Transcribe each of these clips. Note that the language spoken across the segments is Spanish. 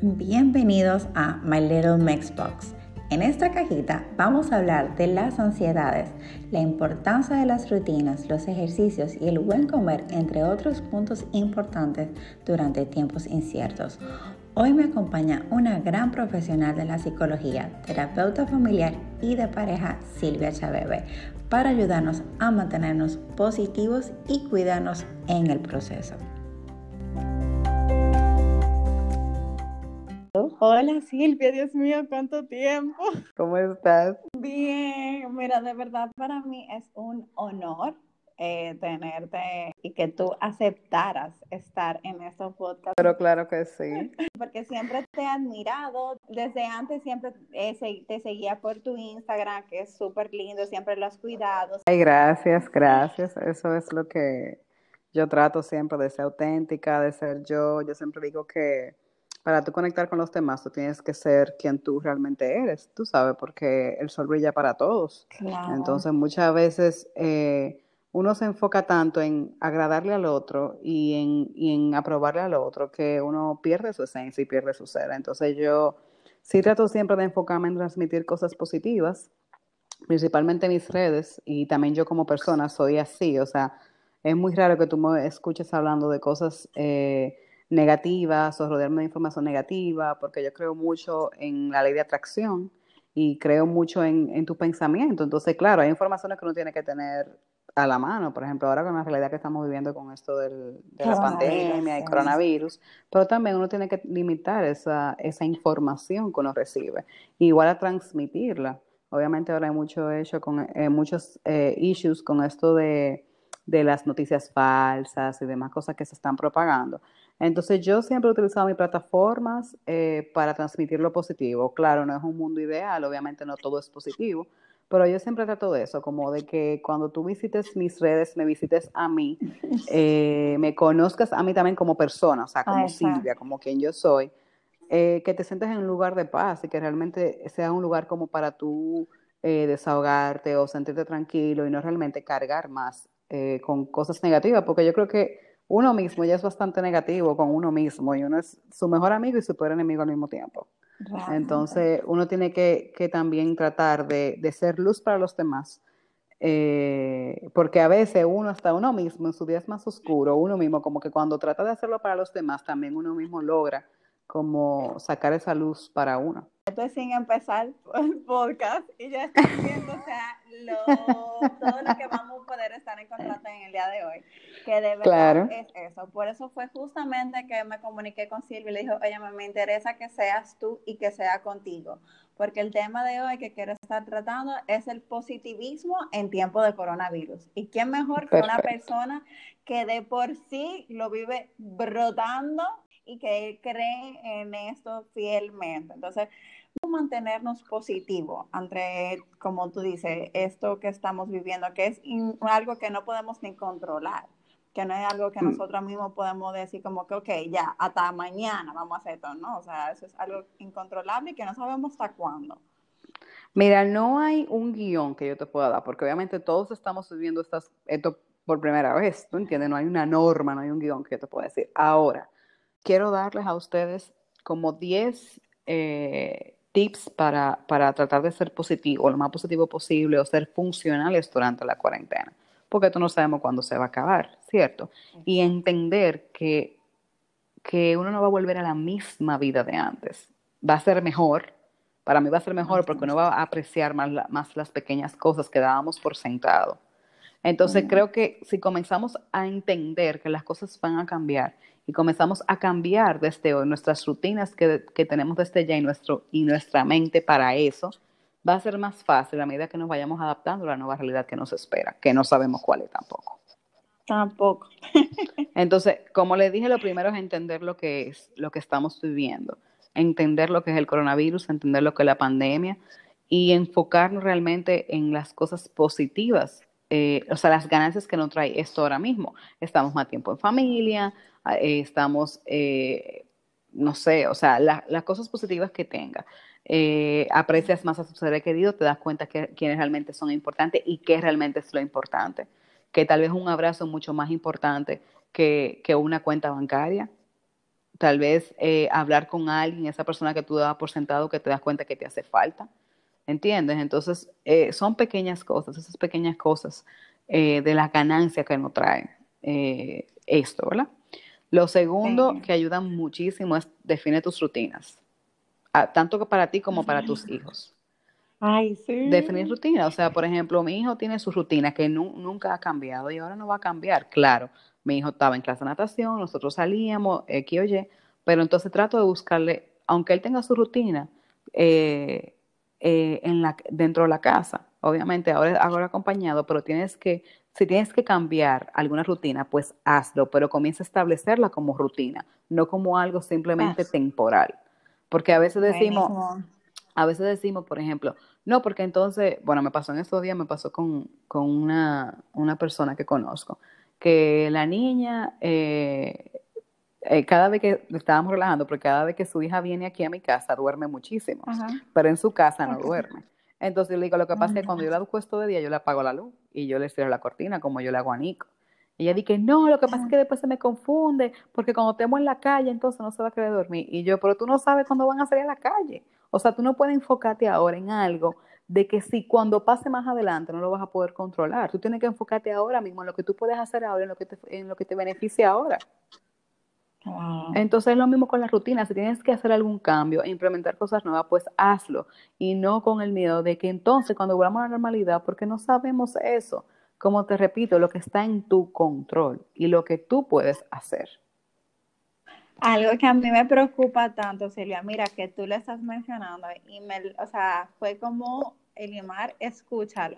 Bienvenidos a My Little Mix Box. En esta cajita vamos a hablar de las ansiedades, la importancia de las rutinas, los ejercicios y el buen comer, entre otros puntos importantes durante tiempos inciertos. Hoy me acompaña una gran profesional de la psicología, terapeuta familiar y de pareja, Silvia Chabebe, para ayudarnos a mantenernos positivos y cuidarnos en el proceso. Hola Silvia, Dios mío, cuánto tiempo. ¿Cómo estás? Bien, mira, de verdad para mí es un honor eh, tenerte y que tú aceptaras estar en estos podcasts. Pero claro que sí. Porque siempre te he admirado, desde antes siempre eh, te seguía por tu Instagram, que es súper lindo, siempre lo has cuidado. Ay, gracias, gracias. Eso es lo que yo trato siempre de ser auténtica, de ser yo. Yo siempre digo que para tú conectar con los demás, tú tienes que ser quien tú realmente eres, tú sabes, porque el sol brilla para todos. Entonces, muchas veces eh, uno se enfoca tanto en agradarle al otro y en, y en aprobarle al otro que uno pierde su esencia y pierde su ser. Entonces, yo sí trato siempre de enfocarme en transmitir cosas positivas, principalmente en mis redes, y también yo como persona soy así, o sea, es muy raro que tú me escuches hablando de cosas... Eh, negativas o rodearme de información negativa, porque yo creo mucho en la ley de atracción y creo mucho en, tu pensamiento. Entonces, claro, hay informaciones que uno tiene que tener a la mano, por ejemplo, ahora con la realidad que estamos viviendo con esto del, de la pandemia y coronavirus, pero también uno tiene que limitar esa, esa información que uno recibe, igual a transmitirla. Obviamente ahora hay mucho hecho con eh, muchos eh, issues con esto de, de las noticias falsas y demás cosas que se están propagando. Entonces yo siempre he utilizado mis plataformas eh, para transmitir lo positivo. Claro, no es un mundo ideal, obviamente no todo es positivo, pero yo siempre trato de eso, como de que cuando tú visites mis redes, me visites a mí, eh, me conozcas a mí también como persona, o sea, como Silvia, como quien yo soy, eh, que te sientes en un lugar de paz y que realmente sea un lugar como para tú desahogarte o sentirte tranquilo y no realmente cargar más con cosas negativas, porque yo creo que uno mismo ya es bastante negativo con uno mismo y uno es su mejor amigo y su peor enemigo al mismo tiempo. Entonces, uno tiene que, también tratar de, ser luz para los demás, eh, porque a veces uno, hasta uno mismo, en su día es más oscuro, uno mismo, como que cuando trata de hacerlo para los demás, también uno mismo logra como sacar esa luz para uno. Esto es sin empezar el podcast y ya están viendo, o sea, todo lo que vamos a poder estar encontrando en el día de hoy, que de verdad es eso. Por eso fue justamente que me comuniqué con Silvia y le dije, oye, me interesa que seas tú y que sea contigo, porque el tema de hoy que quiero estar tratando es el positivismo en tiempo de coronavirus. ¿Y quién mejor que una persona que de por sí lo vive brotando y que cree en esto fielmente. Entonces, mantenernos positivos ante, como tú dices, esto que estamos viviendo, que es algo que no podemos ni controlar, que no es algo que mm. nosotros mismos podemos decir como que, ok, ya, hasta mañana vamos a hacer esto, ¿no? O sea, eso es algo incontrolable y que no sabemos hasta cuándo. Mira, no hay un guion que yo te pueda dar, porque obviamente todos estamos viviendo estas, esto por primera vez, ¿tú entiendes? No hay una norma, no hay un guion que yo te pueda decir. Ahora, quiero darles a ustedes como 10 eh, tips para, para, tratar de ser positivo, lo más positivo posible o ser funcionales durante la cuarentena, porque tú no sabemos cuándo se va a acabar, ¿cierto? Y entender que, que uno no va a volver a la misma vida de antes, va a ser mejor, para mí va a ser mejor porque uno va a apreciar más, más las pequeñas cosas que dábamos por sentado. Entonces creo que si comenzamos a entender que las cosas van a cambiar y comenzamos a cambiar desde hoy nuestras rutinas que, tenemos desde ya y, nuestro, y nuestra mente para eso, va a ser más fácil a medida que nos vayamos adaptando a la nueva realidad que nos espera, que no sabemos cuál es tampoco. Tampoco. Entonces, como le dije, lo primero es entender lo que es, lo que estamos viviendo, entender lo que es el coronavirus, entender lo que es la pandemia y enfocarnos realmente en las cosas positivas eh, o sea, las ganancias que nos trae esto ahora mismo. Estamos más tiempo en familia, ah, eh, estamos, eh, no sé, o sea, las cosas positivas que tenga. aprecias más a tu ser querido, te das cuenta que quiénes realmente son importantes y qué realmente es lo importante. Que tal vez un abrazo es mucho más importante que, que una cuenta bancaria, tal vez hablar con alguien, esa persona que tú das por sentado que te das cuenta que te hace falta. ¿Entiendes? Entonces, eh, son pequeñas cosas, esas pequeñas cosas eh, de la ganancia que nos trae esto, ¿verdad? Lo segundo que ayuda muchísimo es define tus rutinas, ah, tanto para ti como para tus hijos. Ay, sí. Definir rutina. O sea, por ejemplo, mi hijo tiene su rutina que nunca ha cambiado y ahora no va a cambiar. Claro, mi hijo estaba en clase de natación, nosotros salíamos, X o Y, pero entonces trato de buscarle, aunque él tenga su rutina eh, eh, en la, dentro de la casa, obviamente ahora, ahora acompañado, pero tienes que, si tienes que cambiar alguna rutina, pues hazlo, pero comienza a establecerla como rutina, no como algo simplemente temporal. Porque a veces decimos, a veces decimos, por ejemplo, no, porque entonces, bueno, me pasó en estos días, me pasó con, una, persona que conozco, que la niña, eh, eh, cada vez que estábamos relajando, porque cada vez que su hija viene aquí a mi casa, duerme muchísimo, pero en su casa no duerme. Entonces yo le digo, lo que pasa es que cuando yo la acuesto de día, yo le apago la luz y yo le cierro la cortina, como yo le hago a Nico. Y ella dice, no, lo que pasa es que después se me confunde, porque cuando estemos en la calle, entonces no se va a querer dormir. Y yo, pero tú no sabes cuándo van a salir a la calle. O sea, tú no puedes enfocarte ahora en algo de que si cuando pase más adelante no lo vas a poder controlar. Tú tienes que enfocarte ahora mismo en lo que tú puedes hacer ahora, en lo que te, en lo que te beneficia ahora. Entonces es lo mismo con la rutina. Si tienes que hacer algún cambio, implementar cosas nuevas, pues hazlo. Y no con el miedo de que entonces cuando volvamos a la normalidad, porque no sabemos eso, como te repito, lo que está en tu control y lo que tú puedes hacer. Algo que a mí me preocupa tanto, Celia, mira, que tú le estás mencionando y me, o sea, fue como Elimar, escúchalo,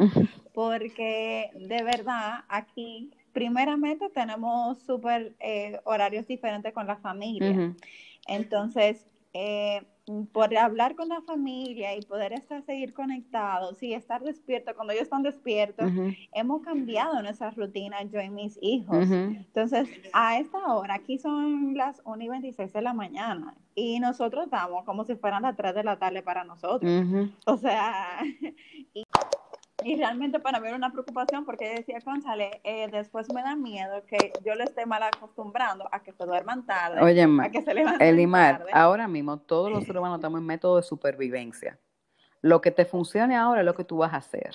porque de verdad aquí, primeramente tenemos súper eh, horarios diferentes con la familia. Entonces, eh, por hablar con la familia y poder estar, seguir conectados y estar despiertos, cuando ellos están despiertos, hemos cambiado nuestra rutina, yo y mis hijos. Entonces, a esta hora, aquí son las 1 y 26 de la mañana y nosotros estamos como si fueran las 3 de la tarde para nosotros. O sea, y, realmente para mí era una preocupación porque decía, González, eh, después me da miedo que yo le esté mal acostumbrando a que se duerman tarde, Oye, a que se levanten Elimar, ahora mismo todos los seres humanos estamos en método de supervivencia. Lo que te funcione ahora es lo que tú vas a hacer.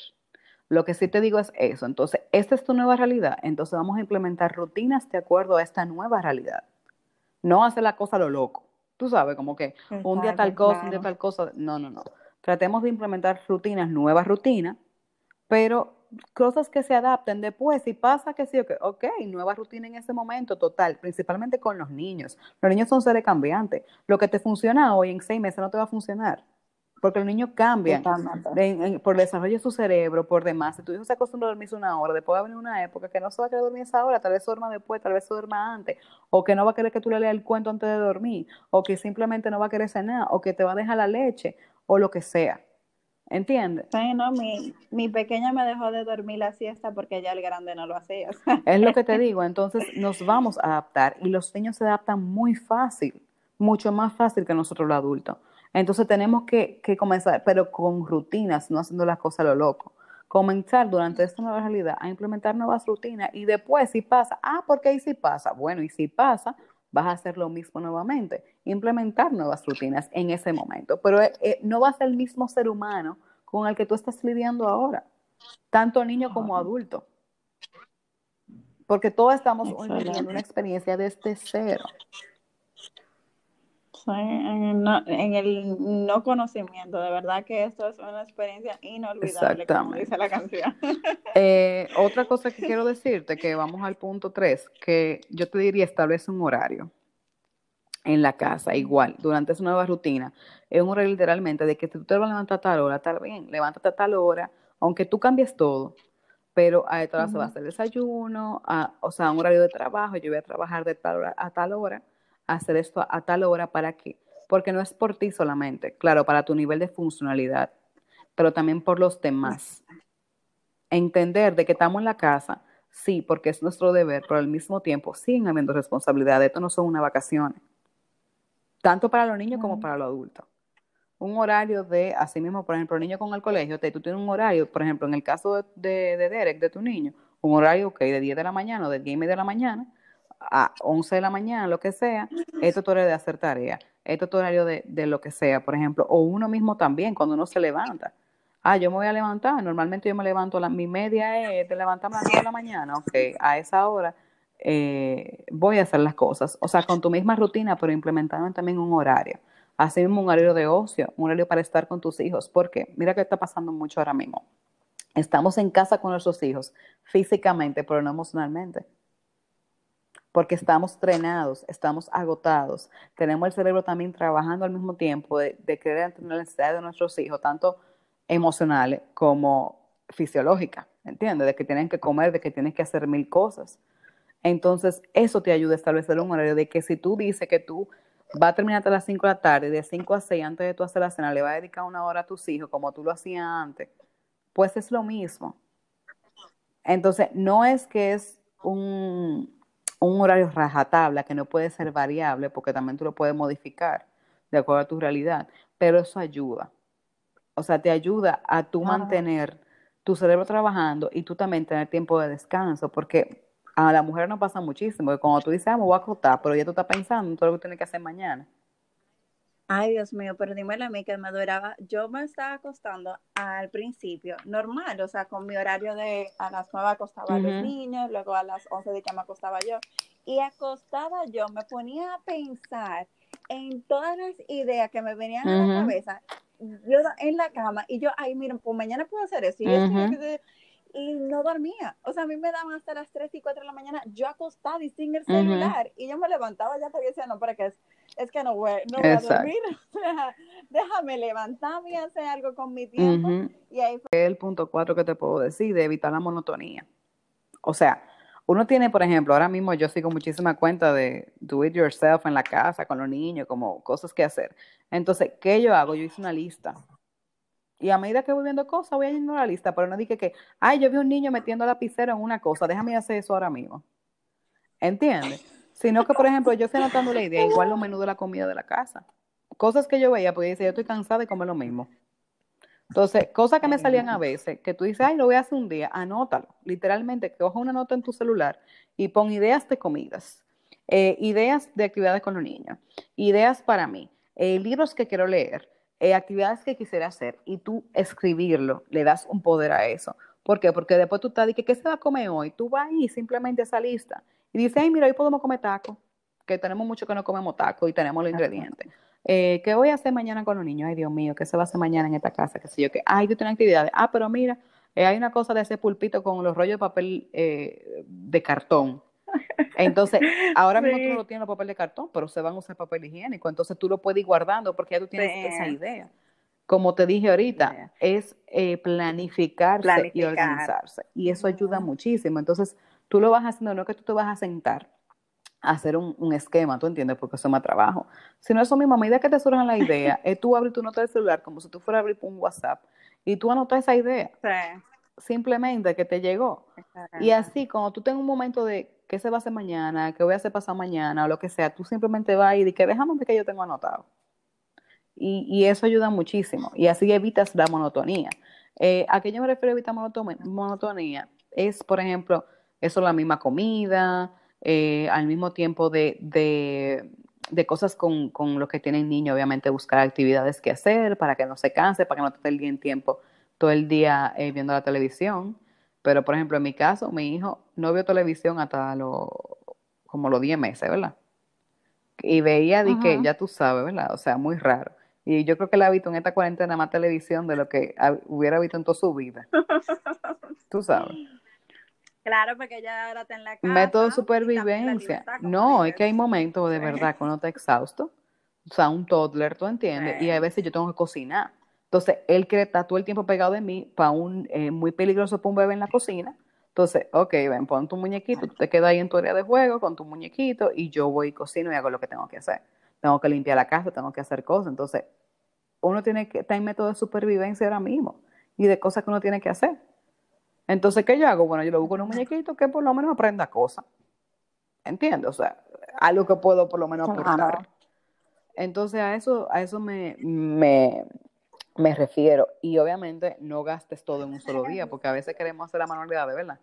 Lo que sí te digo es eso. Entonces, esta es tu nueva realidad. Entonces vamos a implementar rutinas de acuerdo a esta nueva realidad. No hacer la cosa a lo loco. Tú sabes, como que un día tal cosa, un día tal cosa. No, no, no. Tratemos de implementar rutinas, nuevas rutinas, pero cosas que se adapten después, si pasa que sí, okay, ok, nueva rutina en ese momento, total, principalmente con los niños. Los niños son seres cambiantes. Lo que te funciona hoy en seis meses no te va a funcionar. Porque los niños cambian por el desarrollo de su cerebro, por demás. Si tu hijo se acostumbra a dormirse una hora, después va a venir una época que no se va a querer dormir esa hora, tal vez duerma después, tal vez duerma antes, o que no va a querer que tú le leas el cuento antes de dormir, o que simplemente no va a querer cenar, o que te va a dejar la leche, o lo que sea. ¿Entiendes? Sí, no, mi, mi, pequeña me dejó de dormir la siesta porque ya el grande no lo hacía. Es lo que te digo, entonces nos vamos a adaptar y los niños se adaptan muy fácil, mucho más fácil que nosotros los adultos. Entonces tenemos que, que comenzar, pero con rutinas, no haciendo las cosas a lo loco. Comenzar durante esta nueva realidad a implementar nuevas rutinas y después si pasa, ah, porque ahí sí pasa. Bueno, y si pasa, vas a hacer lo mismo nuevamente, implementar nuevas rutinas en ese momento, pero eh, eh, no va a ser el mismo ser humano con el que tú estás lidiando ahora, tanto niño como adulto, porque todos estamos viviendo una experiencia desde cero en, el no conocimiento. De verdad que esto es una experiencia inolvidable, como dice la canción. Eh, otra cosa que quiero decirte, que vamos al punto 3, que yo te diría establece un horario en la casa, igual, durante esa nueva rutina. Es un horario literalmente de que tú te vas a levantar a tal hora, tal bien, levántate a tal hora, aunque tú cambies todo, pero a esta hora se va a hacer desayuno, o sea, un horario de trabajo, yo voy a trabajar de tal hora a tal hora, hacer esto a, tal hora para qué? Porque no es por ti solamente, claro, para tu nivel de funcionalidad, pero también por los demás. Entender de que estamos en la casa, sí, porque es nuestro deber, pero al mismo tiempo siguen habiendo responsabilidades. Esto no son unas vacaciones, tanto para los niños como para los adultos. Un horario de, así mismo, por ejemplo, el niño con el colegio, tú tienes un horario, por ejemplo, en el caso de, de, Derek, de tu niño, un horario, ok, de 10 de la mañana o de 10 y media de la mañana a 11 de la mañana, lo que sea, esto es tu horario de hacer tarea, esto es tu horario de, de lo que sea, por ejemplo, o uno mismo también, cuando uno se levanta. Ah, yo me voy a levantar, normalmente yo me levanto, la, mi media es de levantarme a las 9 de la mañana, ok, a esa hora eh, voy a hacer las cosas. O sea, con tu misma rutina, pero implementando también un horario. Así mismo un horario de ocio, un horario para estar con tus hijos. Porque mira que está pasando mucho ahora mismo. Estamos en casa con nuestros hijos, físicamente, pero no emocionalmente. Porque estamos trenados, estamos agotados. Tenemos el cerebro también trabajando al mismo tiempo de, de querer tener la necesidad de nuestros hijos, tanto emocionales como fisiológicas, ¿entiendes? De que tienen que comer, de que tienen que hacer mil cosas. Entonces, eso te ayuda a establecer un horario de que si tú dices que tú vas a terminar a las 5 de la tarde, de 5 a 6 antes de tú hacer la cena, le vas a dedicar una hora a tus hijos como tú lo hacías antes, pues es lo mismo. Entonces, no es que es un, un horario rajatabla que no puede ser variable, porque también tú lo puedes modificar de acuerdo a tu realidad, pero eso ayuda. O sea, te ayuda a tú mantener tu cerebro trabajando y tú también tener tiempo de descanso, porque a la mujer no pasa muchísimo, porque cuando tú dices, ah, me voy a acostar, pero ya tú estás pensando en todo lo que tienes que hacer mañana. Ay, Dios mío, pero dímelo a mí que me duraba. Yo me estaba acostando al principio, normal, o sea, con mi horario de a las 9 acostaba a los niños, luego a las 11 de que me acostaba yo. Y acostada yo, me ponía a pensar en todas las ideas que me venían a la cabeza, yo en la cama, y yo, ay, miren, pues mañana puedo hacer eso. Y y no dormía. O sea, a mí me daban hasta las 3 y 4 de la mañana, yo acostada y sin el celular. Y yo me levantaba ya porque decía, no, para qué es, es que no voy, no voy a dormir. O sea, déjame levantarme y hacer algo con mi tiempo. Y ahí fue. El punto 4 que te puedo decir, de evitar la monotonía. O sea, uno tiene, por ejemplo, ahora mismo yo sigo muchísima cuenta de do it yourself en la casa, con los niños, como cosas que hacer. Entonces, ¿qué yo hago? Yo hice una lista y a medida que voy viendo cosas, voy añadiendo la lista, pero no dije que, ay, yo vi un niño metiendo lapicero en una cosa, déjame hacer eso ahora mismo. ¿Entiendes? Sino que, por ejemplo, yo estoy anotando la idea, igual los menús de la comida de la casa. Cosas que yo veía, porque dice, yo estoy cansada de comer lo mismo. Entonces, cosas que me salían a veces, que tú dices, ay, lo voy a hacer un día, anótalo. Literalmente, que coja una nota en tu celular y pon ideas de comidas, eh, ideas de actividades con los niños, ideas para mí, eh, libros que quiero leer, eh, actividades que quisiera hacer y tú escribirlo, le das un poder a eso. ¿Por qué? Porque después tú estás, que ¿qué se va a comer hoy? Tú vas ahí simplemente a esa lista y dices, ay, mira, hoy podemos comer taco, que tenemos mucho que no comemos taco y tenemos los ingredientes. Eh, ¿Qué voy a hacer mañana con los niños? Ay, Dios mío, ¿qué se va a hacer mañana en esta casa? ¿Qué sé yo? que Ay, yo tengo actividades. Ah, pero mira, eh, hay una cosa de ese pulpito con los rollos de papel de cartón. Entonces, ahora mismo tú no lo tienes en papel de cartón, pero se van a usar papel higiénico. Entonces tú lo puedes ir guardando porque ya tú tienes esa idea. Como te dije ahorita, es eh, planificarse y organizarse. Y eso ayuda muchísimo. Entonces, tú lo vas haciendo, no es que tú te vas a sentar a hacer un, esquema, ¿tú entiendes? Porque eso es más trabajo. Sino eso mismo, a medida que te surjan la idea, es tú abrir tu nota de celular como si tú fueras a abrir un WhatsApp y tú anotas esa idea. Simplemente que te llegó. Y así, cuando tú tengas un momento de qué se va a hacer mañana, qué voy a hacer pasado mañana o lo que sea, tú simplemente vas y dices que déjame ver que yo tengo anotado. Y, y, eso ayuda muchísimo y así evitas la monotonía. Eh, ¿A qué yo me refiero a evitar monotonía? Es, por ejemplo, eso la misma comida, eh, al mismo tiempo de, de, de cosas con, con los que tienen niños, obviamente buscar actividades que hacer para que no se canse, para que no te el día en tiempo todo el día eh, viendo la televisión. Pero, por ejemplo, en mi caso, mi hijo no vio televisión hasta los, como los 10 meses, ¿verdad? Y veía de que, ya tú sabes, ¿verdad? O sea, muy raro. Y yo creo que él ha visto en esta cuarentena más televisión de lo que hubiera visto en toda su vida. tú sabes. Claro, porque ya ahora está en la casa. Método de supervivencia. No, es que hay momentos de verdad cuando está exhausto. O sea, un toddler, ¿tú entiendes? Y a veces yo tengo que cocinar. Entonces, él quiere estar todo el tiempo pegado de mí para un eh, muy peligroso para un bebé en la cocina. Entonces, ok, ven, pon tu muñequito, tú te quedas ahí en tu área de juego con tu muñequito y yo voy y cocino y hago lo que tengo que hacer. Tengo que limpiar la casa, tengo que hacer cosas. Entonces, uno tiene que estar en método de supervivencia ahora mismo y de cosas que uno tiene que hacer. Entonces, ¿qué yo hago? Bueno, yo lo busco en un muñequito que por lo menos aprenda cosas. ¿Entiendes? O sea, algo que puedo por lo menos aportar. Entonces, a eso, a eso me, me, me refiero. Y obviamente no gastes todo en un solo día, porque a veces queremos hacer la manualidad, de verdad.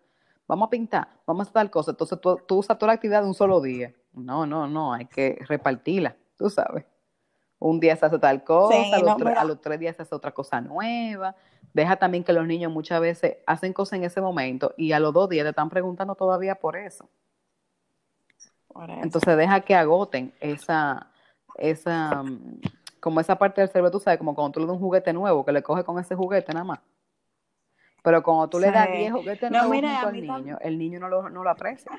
vamos a pintar, vamos a hacer tal cosa. Entonces tú, tú usas toda la actividad de un solo día. No, no, no, hay que repartirla, tú sabes. Un día se hace tal cosa, a, los tres días se hace otra cosa nueva. Deja también que los niños muchas veces hacen cosas en ese momento y a los dos días te están preguntando todavía por eso. Entonces deja que agoten esa, esa, mm, como esa parte del cerebro, tú sabes, como cuando tú le das un juguete nuevo, que le coge con ese juguete nada más. Pero cuando tú le das 10 juguetes nuevos al niño, el niño no lo, no lo aprecia.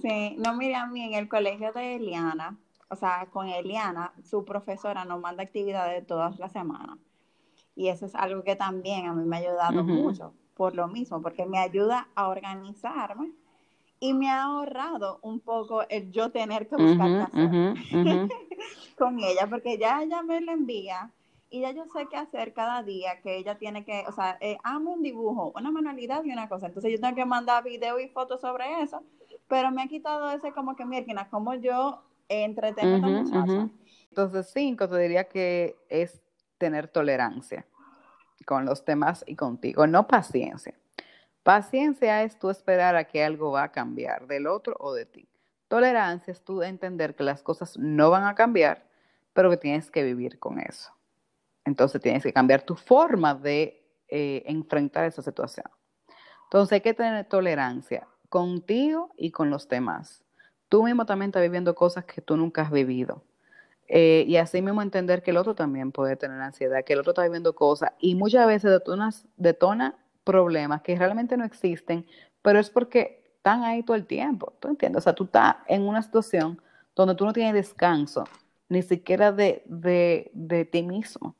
Sí, no, mire, a mí en el colegio de Eliana, o sea, con Eliana, su profesora nos manda actividades todas las semanas. Y eso es algo que también a mí me ha ayudado mucho, por lo mismo, porque me ayuda a organizarme y me ha ahorrado un poco el yo tener que buscar con ella, porque ya ella me la envía y ya yo sé qué hacer cada día, que ella tiene que, o sea, eh, amo un dibujo, una manualidad y una cosa, entonces yo tengo que mandar video y fotos sobre eso, pero me ha quitado ese como que, mira, como yo entretengo a muchacha. Entonces, cinco, te diría que es tener tolerancia con los temas y contigo, no paciencia. Paciencia es tú esperar a que algo va a cambiar del otro o de ti. Tolerancia es tú entender que las cosas no van a cambiar, pero que tienes que vivir con eso. Entonces tienes que cambiar tu forma de eh, enfrentar esa situación. Entonces hay que tener tolerancia contigo y con los demás. Tú mismo también estás viviendo cosas que tú nunca has vivido. Eh, y así mismo entender que el otro también puede tener ansiedad, que el otro está viviendo cosas y muchas veces detona problemas que realmente no existen, pero es porque están ahí todo el tiempo, ¿tú entiendes? O sea, tú estás en una situación donde tú no tienes descanso, ni siquiera de, de, ti mismo.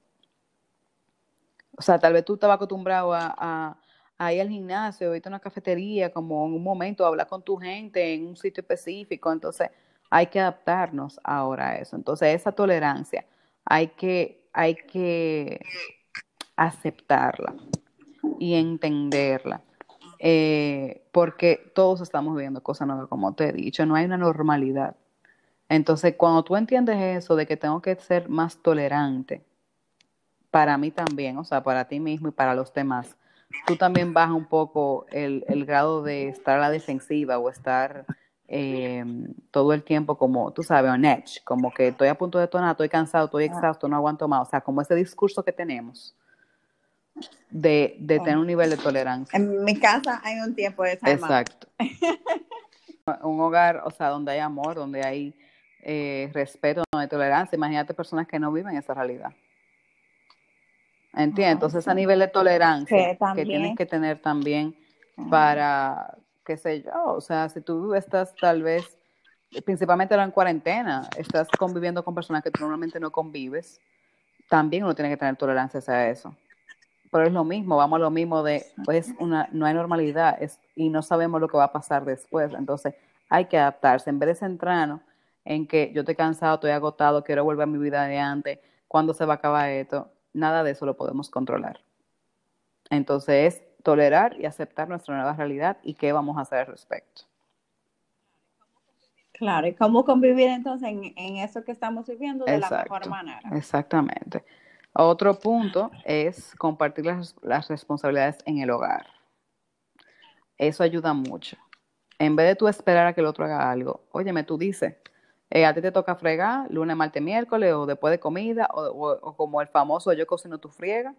O sea, tal vez tú estabas acostumbrado a, ir al gimnasio, irte a una cafetería, como en un momento, hablar con tu gente en un sitio específico, entonces hay que adaptarnos ahora a eso. Entonces, esa tolerancia hay que, hay que aceptarla y entenderla. Eh, porque todos estamos viviendo cosas nuevas, como te he dicho, no hay una normalidad. Entonces, cuando tú entiendes eso de que tengo que ser más tolerante, para mí también, o sea, para ti mismo y para los demás, tú también bajas un poco el, grado de estar a la defensiva o estar eh, todo el tiempo como, tú sabes, on edge, como que estoy a punto de tonar, estoy cansado, estoy exhausto, no aguanto más, o sea, como ese discurso que tenemos de, de tener un nivel de tolerancia. En mi casa hay un tiempo de esa Exacto. un hogar, o sea, donde hay amor, donde hay eh, respeto, donde hay tolerancia. Imagínate personas que no viven esa realidad. ¿Entiendes? Entonces, a nivel de tolerancia que, tienes que tener también para, qué sé yo, o sea, si tú estás tal vez, principalmente en cuarentena, estás conviviendo con personas que tú normalmente no convives, también uno tiene que tener tolerancia hacia eso pero es lo mismo, vamos a lo mismo de, pues, una, no hay normalidad es, y no sabemos lo que va a pasar después. Entonces, hay que adaptarse. En vez de centrarnos en que yo estoy cansado, estoy agotado, quiero volver a mi vida de antes, ¿cuándo se va a acabar esto? Nada de eso lo podemos controlar. Entonces, es tolerar y aceptar nuestra nueva realidad y qué vamos a hacer al respecto. Claro, y cómo convivir entonces en, eso que estamos viviendo de la mejor manera. Exactamente. Otro punto es compartir las, responsabilidades en el hogar. Eso ayuda mucho. En vez de tú esperar a que el otro haga algo, óyeme, tú dices, eh, a ti te toca fregar lunes, martes, miércoles, o después de comida, o, como el famoso yo cocino, tú friega.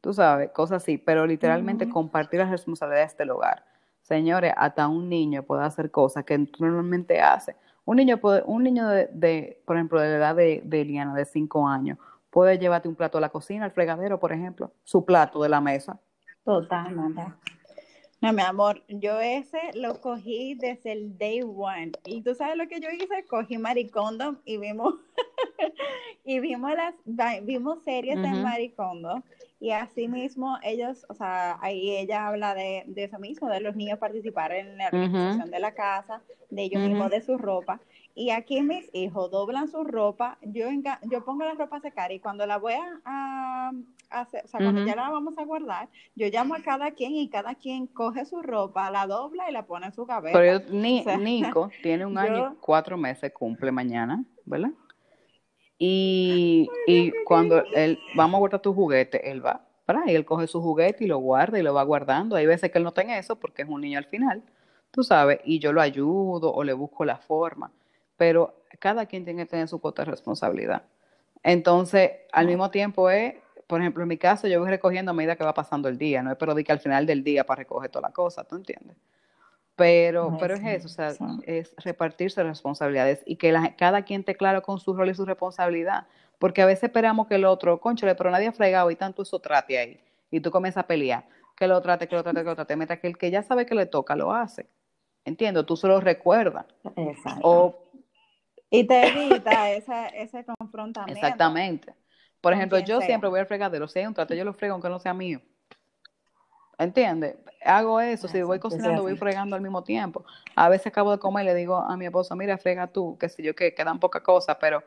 Tú sabes, cosas así, pero literalmente compartir las responsabilidades del hogar. Señores, hasta un niño puede hacer cosas que tú normalmente haces. Un niño, puede, un niño de, por ejemplo, de la edad de, de Eliana, de 5 años, Puedes llevarte un plato a la cocina, al fregadero, por ejemplo, su plato de la mesa. Totalmente. No, mi amor, yo ese lo cogí desde el day one. Y tú sabes lo que yo hice, cogí Maricondo y vimos y vimos las vimos series de Maricondo y así mismo ellos, o sea, ahí ella habla de, eso mismo, de los niños participar en la organización de la casa, de ellos mismos, de su ropa. Y aquí mis hijos doblan su ropa, yo, yo pongo la ropa a secar y cuando la voy a, hacer, o sea, cuando ya la vamos a guardar, yo llamo a cada quien y cada quien coge su ropa, la dobla y la pone en su cabeza. Pero ni, Nico tiene un año y cuatro meses, cumple mañana, ¿verdad? Y, y cuando él, vamos a guardar tu juguete, él va y él coge su juguete y lo guarda y lo va guardando. Hay veces que él no tiene eso porque es un niño al final, tú sabes, y yo lo ayudo o le busco la forma, pero cada quien tiene que tener su cuota de responsabilidad. Entonces, al mismo tiempo es, por ejemplo, en mi caso, yo voy recogiendo a medida que va pasando el día, no es pero de que al final del día para recoger toda la cosa, ¿tú entiendes? Pero, pero es eso, o sea, es repartirse responsabilidades y que cada quien esté claro con su rol y su responsabilidad. Porque a veces esperamos que el otro, conchole, pero nadie ha fregado y tanto eso trate ahí. Y tú comienzas a pelear. Que lo trate, que lo trate, que lo trate. Mientras que el que ya sabe que le toca, lo hace. Entiendo, tú solo recuerdas. Exacto. Y te evita esa, ese confrontamiento. Exactamente. Por ejemplo, yo siempre voy al fregadero. Hay un trato, yo lo frego aunque no sea mío. ¿Entiendes? Hago eso, si voy cocinando, voy fregando al mismo tiempo. A veces acabo de comer y le digo a mi esposa, mira, frega tú, que si yo que quedan poca cosa, pero,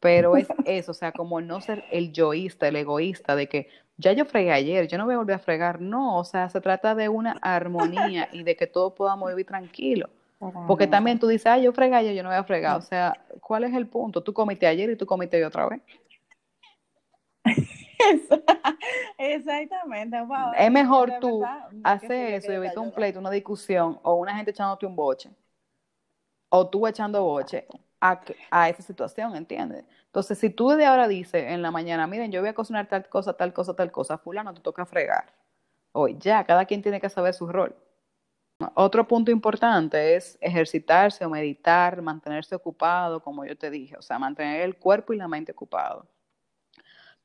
pero es eso, o sea, como no ser el yoísta, el egoísta, de que ya yo fregué ayer, yo no voy a volver a fregar. No, o sea, se trata de una armonía y de que todos podamos vivir tranquilos. Porque también tú dices, ah, yo fregué ayer, yo no voy a fregar. O sea, ¿cuál es el punto? Tú comiste ayer y tú comiste otra vez. Exactamente. es mejor tú hacer eso y evitar un pleito, una discusión o una gente echándote un boche o tú echando boche a, a esa situación, ¿entiendes? Entonces, si tú de ahora dices en la mañana, miren, yo voy a cocinar tal cosa, tal cosa, tal cosa, fulano, te toca fregar. Hoy ya, cada quien tiene que saber su rol. Otro punto importante es ejercitarse o meditar, mantenerse ocupado, como yo te dije, o sea, mantener el cuerpo y la mente ocupado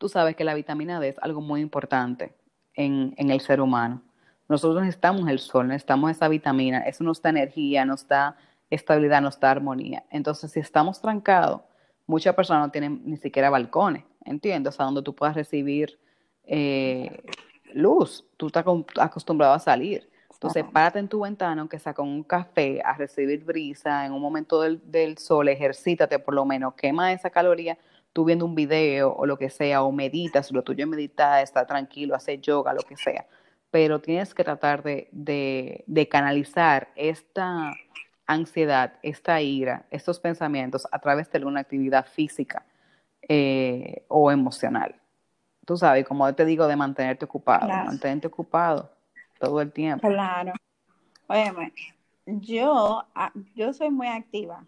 tú sabes que la vitamina D es algo muy importante en, el ser humano. Nosotros necesitamos el sol, necesitamos esa vitamina, eso nos da energía, nos da estabilidad, nos da armonía. Entonces, si estamos trancados, muchas personas no tienen ni siquiera balcones, ¿entiendes? O sea, donde tú puedas recibir eh, luz, tú estás acostumbrado a salir. Entonces, párate en tu ventana, aunque sea con un café, a recibir brisa, en un momento del, del sol, ejercítate por lo menos, quema esa caloría tú viendo un video o lo que sea, o meditas, lo tuyo es meditar, estar tranquilo, hacer yoga, lo que sea, pero tienes que tratar de, canalizar esta ansiedad, esta ira, estos pensamientos a través de una actividad física eh, o emocional. Tú sabes, como te digo, de mantenerte ocupado, mantenerte ocupado todo el tiempo. Claro. Oye, yo, ah, yo soy muy activa.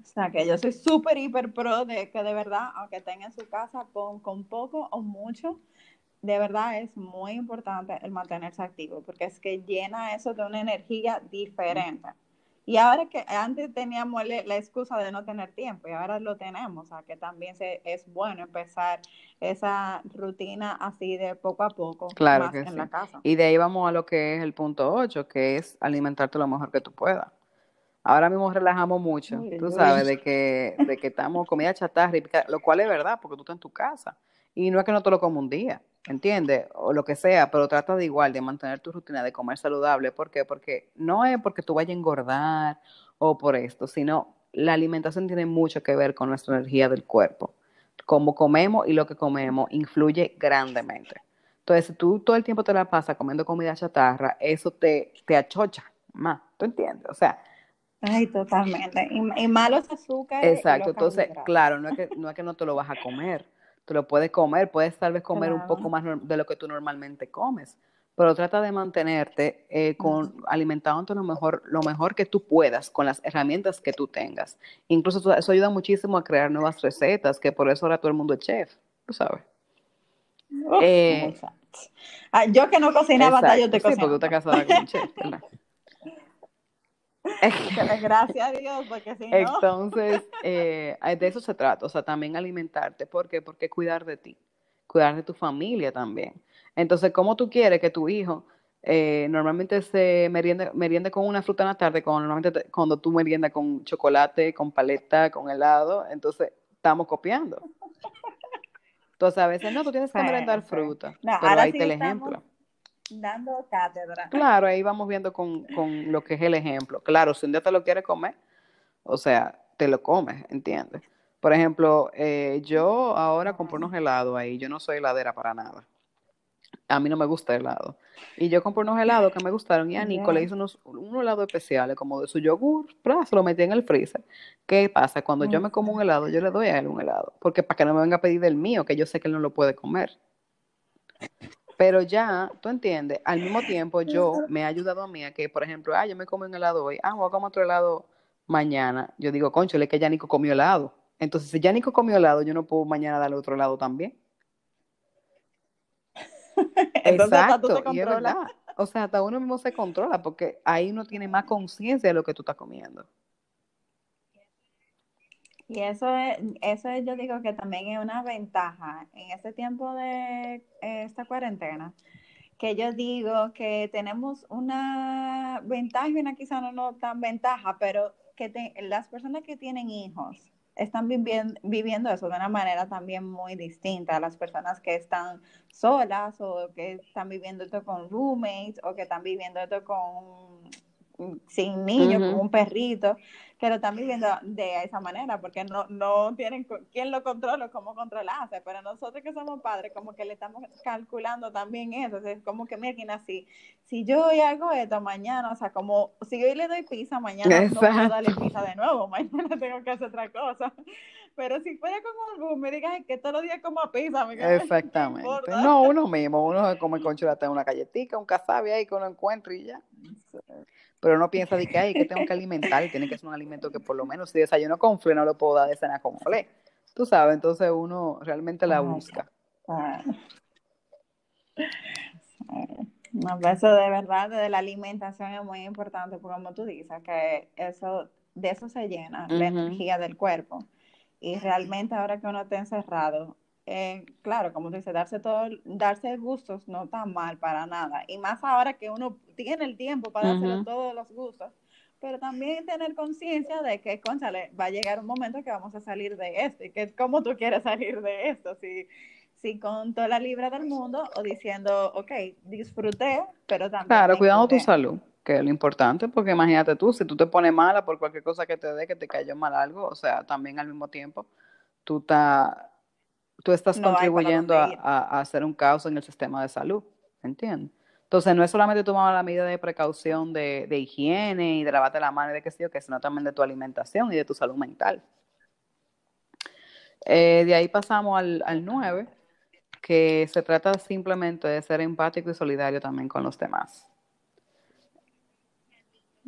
O sea, que yo soy súper, hiper pro de que de verdad, aunque tenga en su casa con, con poco o mucho, de verdad es muy importante el mantenerse activo, porque es que llena eso de una energía diferente. Y ahora que antes teníamos la excusa de no tener tiempo y ahora lo tenemos, o sea que también se, es bueno empezar esa rutina así de poco a poco claro que en la casa. Y de ahí vamos a lo que es el punto 8, que es alimentarte lo mejor que tú puedas. Ahora mismo relajamos mucho, tú sabes, de que, de que estamos comida chatarra, lo cual es verdad, porque tú estás en tu casa. Y no es que no te lo como un día, ¿entiendes? O lo que sea, pero trata de igual, de mantener tu rutina de comer saludable. ¿Por qué? Porque no es porque tú vayas a engordar o por esto, sino la alimentación tiene mucho que ver con nuestra energía del cuerpo. Cómo comemos y lo que comemos influye grandemente. Entonces, si tú todo el tiempo te la pasas comiendo comida chatarra, eso te, te achocha más, ¿tú entiendes? O sea, Ay, totalmente. Y, malos azúcares. Exacto, entonces, claro, no es, que, no es que no te lo vas a comer, tú lo puedes comer, puedes tal vez comer un poco más de lo que tú normalmente comes, pero trata de mantenerte eh, con, alimentándote lo mejor, lo mejor que tú puedas, con las herramientas que tú tengas. Incluso eso ayuda muchísimo a crear nuevas recetas, que por eso ahora todo el mundo es chef, tú sabes. Eh, ah, yo que no cocinaba, yo te sí, porque tú te casada con un chef, ¿verdad? Gracias a Dios, porque si no. Entonces, eh, de eso se trata, o sea, también alimentarte. ¿Por qué? Porque cuidar de ti, cuidar de tu familia también. Entonces, ¿cómo tú quieres que tu hijo eh, normalmente se meriende, meriende, con una fruta en la tarde, cuando, normalmente cuando tú meriendas con chocolate, con paleta, con helado? Entonces, estamos copiando. Entonces, a veces no, tú tienes que merendar fruta. pero ahí está el ejemplo dando cátedra. Claro, ahí vamos viendo con, con, lo que es el ejemplo. Claro, si un día te lo quieres comer, o sea, te lo comes, ¿entiendes? Por ejemplo, eh, yo ahora compro unos helados ahí, yo no soy heladera para nada. A mí no me gusta el helado. Y yo compré unos helados que me gustaron y a Nico le hizo unos, unos helados especiales, como de su yogur, se lo metí en el freezer. ¿Qué pasa? Cuando yo me como un helado, yo le doy a él un helado. Porque para que no me venga a pedir del mío, que yo sé que él no lo puede comer. Pero ya, tú entiendes, al mismo tiempo yo me he ayudado a mí a que, por ejemplo, ah, yo me como un helado hoy, ah, voy a comer otro helado mañana. Yo digo, concho, es que ya Nico comió helado. Entonces, si ya Nico comió helado, yo no puedo mañana darle otro helado también. Exacto, y es verdad. O sea, hasta uno mismo se controla porque ahí uno tiene más conciencia de lo que tú estás comiendo. Y eso es, eso yo digo que también es una ventaja en este tiempo de esta cuarentena, que yo digo que tenemos una ventaja y una quizá no, no tan ventaja, pero que las personas que tienen hijos están viviendo, viviendo eso de una manera también muy distinta. A las personas que están solas o que están viviendo esto con roommates o que están viviendo esto con sin niños, con un perrito que lo están viviendo de esa manera, porque no, no tienen quién lo controla, cómo controlarse, pero nosotros que somos padres, como que le estamos calculando también eso, es como que miren así, si yo hoy hago esto mañana, o sea, como si hoy le doy pizza, mañana no puedo darle pizza de nuevo, mañana tengo que hacer otra cosa, pero si fuera como un boom, me digas que todos los días como pizza, me Exactamente, no, uno mismo, uno come con chulata una galletita, un casabe ahí que uno encuentra y ya pero no piensa de que, hay que tengo que alimentar tiene que ser un alimento que por lo menos si desayuno con fle no lo puedo dar de cena con fle. Tú sabes, entonces uno realmente la busca. No, pues eso de verdad de la alimentación es muy importante, porque como tú dices, que eso, de eso se llena la energía del cuerpo. Y realmente ahora que uno está encerrado, eh, claro, como dice, darse todo, darse gustos no está mal para nada. Y más ahora que uno tiene el tiempo para hacer todos los gustos, pero también tener conciencia de que, conchale, va a llegar un momento que vamos a salir de esto y que cómo tú quieres salir de esto, si, si con toda la libra del mundo o diciendo, ok, disfruté, pero también... Claro, cuidando tu salud, que es lo importante, porque imagínate tú, si tú te pones mala por cualquier cosa que te dé, que te cayó mal algo, o sea, también al mismo tiempo, tú estás tú estás contribuyendo a, hacer un caos en el sistema de salud, ¿entiendes? Entonces, no es solamente tomar la medida de precaución de, higiene y de lavarte la mano y de qué sé yo, que sino también de tu alimentación y de tu salud mental. Eh, de ahí pasamos al, al 9, que se trata simplemente de ser empático y solidario también con los demás.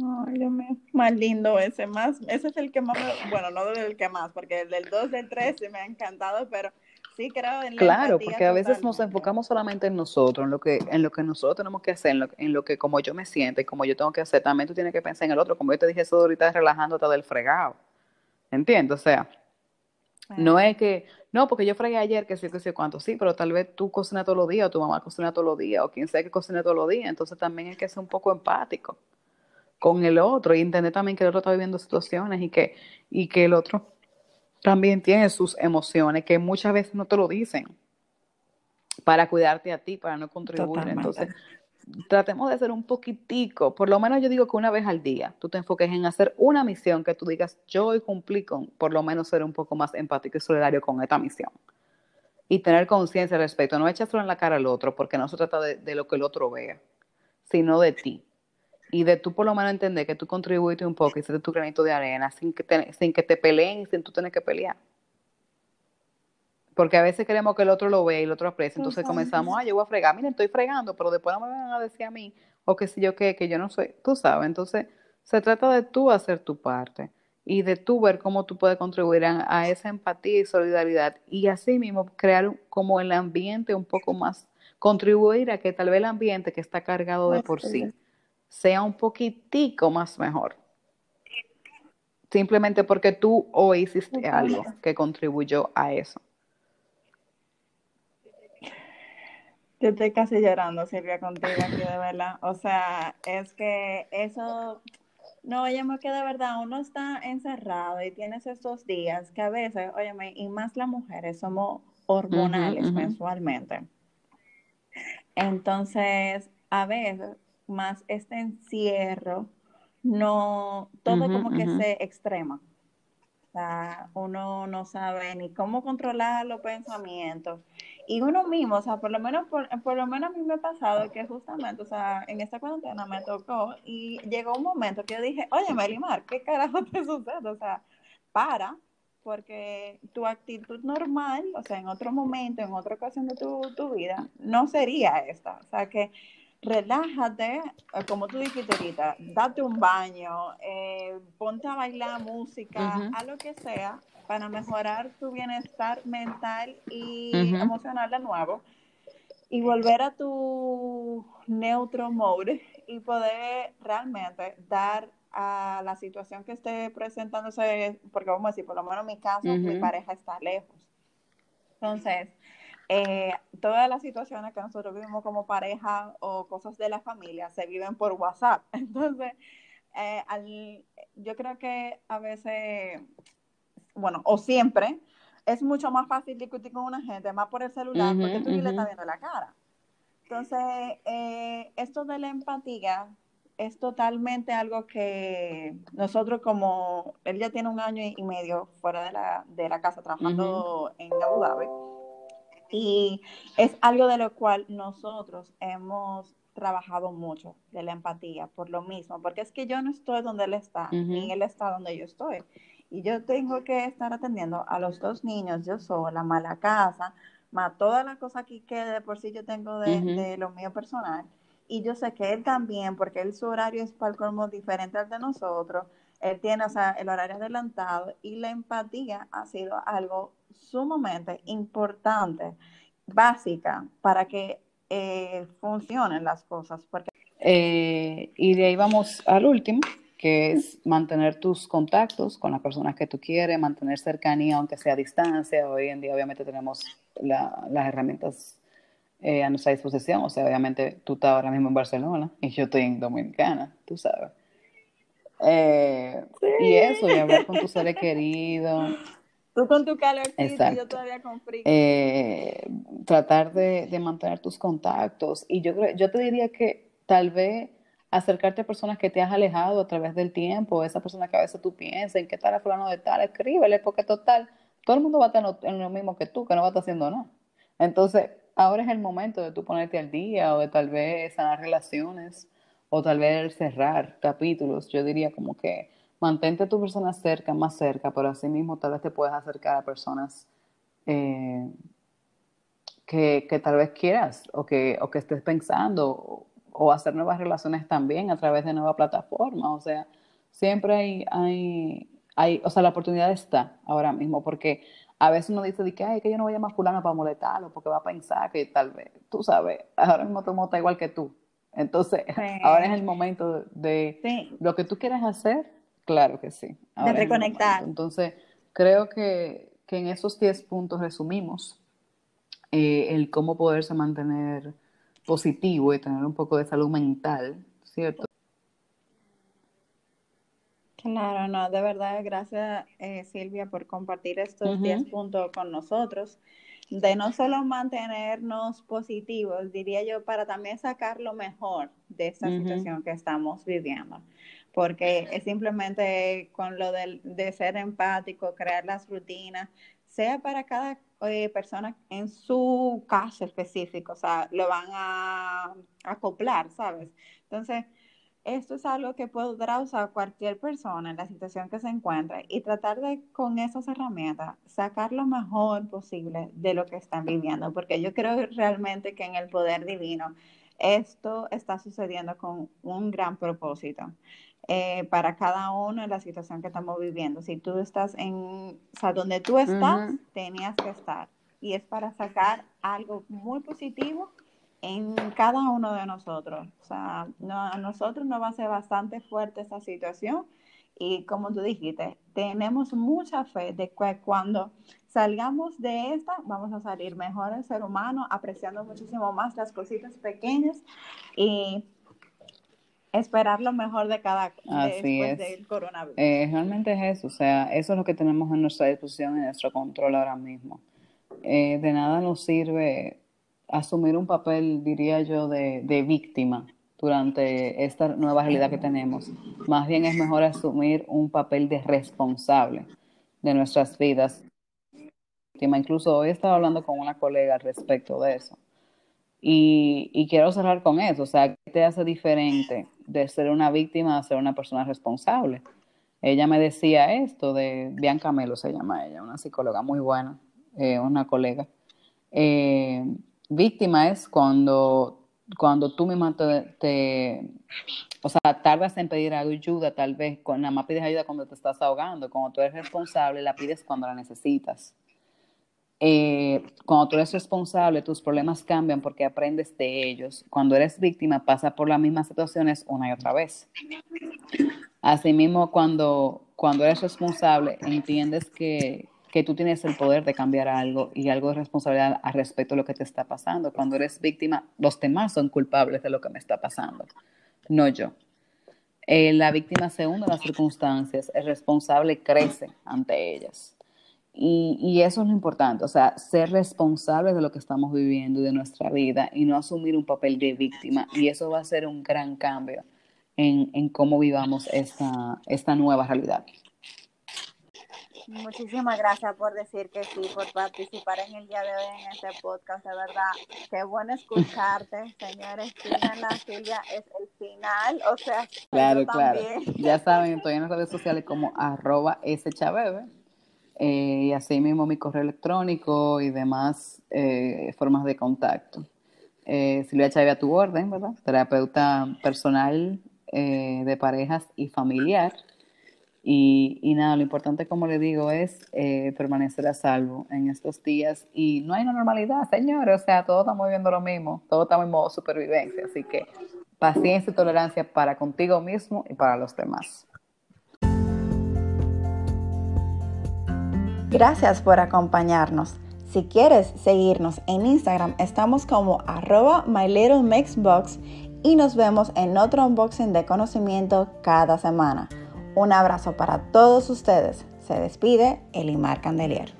Ay, Dios mío, más lindo ese, más, ese es el que más, bueno, no el que más, porque el del 2, del 3 me ha encantado, pero Sí, creo en Claro, porque a veces nos enfocamos solamente en nosotros, en lo que en lo que nosotros tenemos que hacer, en lo, que como yo me siento y como yo tengo que hacer, también tú tienes que pensar en el otro, como yo te dije eso ahorita relajándote del fregado. ¿Entiendes? O sea, no es que, no, porque yo fregué ayer, que sí, que sí, cuánto, sí, pero tal vez tú cocinas todos los días, o tu mamá cocina todos los días, o quien sea que cocina todos los días, entonces también hay que ser un poco empático con el otro y entender también que el otro está viviendo situaciones y que, y que el otro también tiene sus emociones que muchas veces no te lo dicen para cuidarte a ti, para no contribuir. Entonces, tratemos de ser un poquitico, por lo menos yo digo que una vez al día, tú te enfoques en hacer una misión que tú digas, yo hoy cumplí con, por lo menos ser un poco más empático y solidario con esta misión. Y tener conciencia al respecto, no echárselo en la cara al otro, porque no se trata de, de lo que el otro vea, sino de ti y de tú por lo menos entender que tú contribuiste un poco y hiciste tu granito de arena sin que te, sin que te peleen y sin tú tener que pelear. Porque a veces queremos que el otro lo vea y el otro aprecie. Entonces comenzamos, ah, yo voy a fregar, miren, estoy fregando, pero después no me van a decir a mí, o que si yo qué, que yo no soy, tú sabes. Entonces se trata de tú hacer tu parte y de tú ver cómo tú puedes contribuir a, esa empatía y solidaridad y así mismo crear como el ambiente un poco más, contribuir a que tal vez el ambiente que está cargado de por sí sea un poquitico más mejor. Simplemente porque tú hoy hiciste algo que contribuyó a eso. Yo estoy casi llorando, Silvia, contigo aquí, de verdad. O sea, es que eso, no, óyeme, que de verdad uno está encerrado y tienes estos días que a veces, óyeme, y más las mujeres somos hormonales mensualmente. Entonces, a veces más este encierro, no, todo como que se extrema. O sea, uno no sabe ni cómo controlar los pensamientos. Y uno mismo, o sea, por lo menos, por, lo menos a mí me ha pasado que justamente, o sea, en esta cuarentena me tocó y llegó un momento que yo dije, oye, Melimar, ¿qué carajo te sucede? O sea, para, porque tu actitud normal, o sea, en otro momento, en otra ocasión de tu, tu vida, no sería esta. O sea, que relájate, eh, como tú dijiste ahorita, date un baño, eh, ponte a bailar música, a lo que sea, para mejorar tu bienestar mental y emocional de nuevo y volver a tu neutro mode y poder realmente dar a la situación que esté presentándose, porque vamos a decir, por lo menos en mi caso, mi pareja está lejos. Entonces, eh, todas las situaciones que nosotros vivimos como pareja o cosas de la familia se viven por WhatsApp. Entonces, eh, yo creo que a veces, bueno, o siempre, es mucho más fácil discutir con una gente, más por el celular, porque tú ni le estás viendo la cara. Entonces, eh, esto de la empatía es totalmente algo que nosotros como, él ya tiene un año y medio fuera de la, de la casa trabajando en Abu Dhabi y es algo de lo cual nosotros hemos trabajado mucho de la empatía por lo mismo, porque es que yo no estoy donde él está, ni él está donde yo estoy. Y yo tengo que estar atendiendo a los dos niños, yo sola, más la casa, más todas las cosas que de por sí yo tengo de, lo mío personal. Y yo sé que él también, porque él su horario es para el colmo diferente al de nosotros, él tiene o sea, el horario adelantado y la empatía ha sido algo sumamente importante, básica, para que eh, funcionen las cosas. Porque... Eh, y de ahí vamos al último, que es mantener tus contactos con las personas que tú quieres, mantener cercanía, aunque sea a distancia. Hoy en día, obviamente, tenemos las herramientas eh, a nuestra disposición. O sea, obviamente, tú estás ahora mismo en Barcelona y yo estoy en Dominicana, tú sabes. Y eso, y hablar con tus seres queridos, Tú con tu y yo todavía con frío. Eh, tratar de, mantener tus contactos. Y yo, yo te diría que tal vez acercarte a personas que te has alejado a través del tiempo, esa persona que a veces tú piensas, en qué tal es fulano de tal, escríbele, porque total, todo el mundo va a estar en lo, mismo que tú, que no va a estar haciendo nada. Entonces, ahora es el momento de tú ponerte al día o de tal vez sanar relaciones o tal vez cerrar capítulos. Yo diría como que mantente a tu persona cerca, más cerca, pero así mismo tal vez te puedas acercar a personas eh, que, que, tal vez quieras o que, o que estés pensando o, hacer nuevas relaciones también a través de nuevas plataformas. O sea, siempre hay, hay, hay, o sea, la oportunidad está ahora mismo porque a veces uno dice de que, Ay, que yo no voy a llamar fulano para molestarlo porque va a pensar que tal vez, tú sabes, ahora mismo todo está igual que tú. Entonces, ahora es el momento de lo que tú quieres hacer, Claro que sí. de reconectar. Entonces, creo que, en esos 10 puntos resumimos eh, el cómo poderse mantener positivo y tener un poco de salud mental, ¿cierto? Claro, no, de verdad, gracias eh, Silvia por compartir estos 10 puntos con nosotros, de no solo mantenernos positivos, diría yo, para también sacar lo mejor de esta situación que estamos viviendo porque es simplemente con lo de, ser empático, crear las rutinas, sea para cada eh, persona en su caso específico, o sea, lo van a, acoplar, ¿sabes? Entonces, esto es algo que podrá usar cualquier persona en la situación que se encuentre y tratar de con esas herramientas sacar lo mejor posible de lo que están viviendo, porque yo creo realmente que en el poder divino esto está sucediendo con un gran propósito. Eh, para cada uno en la situación que estamos viviendo. Si tú estás en, o sea, donde tú estás, tenías que estar. Y es para sacar algo muy positivo en cada uno de nosotros. O sea, a nosotros nos va a ser bastante fuerte esta situación. Y como tú dijiste, tenemos mucha fe de que cuando salgamos de esta, vamos a salir mejor el ser humano, apreciando muchísimo más las cositas pequeñas y esperar lo mejor de cada Así después del coronavirus. Eh, realmente es eso, o sea, eso es lo que tenemos en nuestra disposición y en nuestro control ahora mismo. Eh, de nada nos sirve asumir un papel, diría yo, de, de víctima durante esta nueva realidad que tenemos. Más bien es mejor asumir un papel de responsable de nuestras vidas. Incluso hoy estaba hablando con una colega al respecto de eso. Y, y, quiero cerrar con eso, o sea, ¿qué te hace diferente de ser una víctima a ser una persona responsable? ella me decía esto de Bianca Melo, se llama ella, una psicóloga muy buena, eh, una colega. Eh, víctima es cuando, cuando tú misma te, o sea, tardas en pedir ayuda, tal vez, nada más pides ayuda cuando te estás ahogando, cuando tú eres responsable, la pides cuando la necesitas. Eh, cuando tú eres responsable, tus problemas cambian porque aprendes de ellos. Cuando eres víctima, pasa por las mismas situaciones una y otra vez. Asimismo, cuando, cuando eres responsable, entiendes que, que tú tienes el poder de cambiar algo y algo de responsabilidad al respecto de lo que te está pasando. Cuando eres víctima, los demás son culpables de lo que me está pasando, no yo. Eh, la víctima se hunde en las circunstancias, el responsable crece ante ellas. Y, y, eso es lo importante, o sea, ser responsables de lo que estamos viviendo y de nuestra vida y no asumir un papel de víctima. Y eso va a ser un gran cambio en, en cómo vivamos esta, esta nueva realidad. Muchísimas gracias por decir que sí, por participar en el día de hoy en este podcast. De verdad, qué bueno escucharte, señores. la Silvia es el final, o sea, claro, claro. Ya saben, estoy en las redes sociales como arroba schabebe. Eh, y así mismo mi correo electrónico y demás eh, formas de contacto. Eh, Silvia Chávez a tu orden, ¿verdad? Terapeuta personal eh, de parejas y familiar. Y, nada, lo importante, como le digo, es eh, permanecer a salvo en estos días. Y no hay una normalidad, señores. O sea, todos estamos viviendo lo mismo. Todos estamos en modo supervivencia. Así que paciencia y tolerancia para contigo mismo y para los demás. Gracias por acompañarnos. Si quieres seguirnos en Instagram, estamos como arroba my little y nos vemos en otro unboxing de conocimiento cada semana. Un abrazo para todos ustedes. Se despide Elimar Candelier.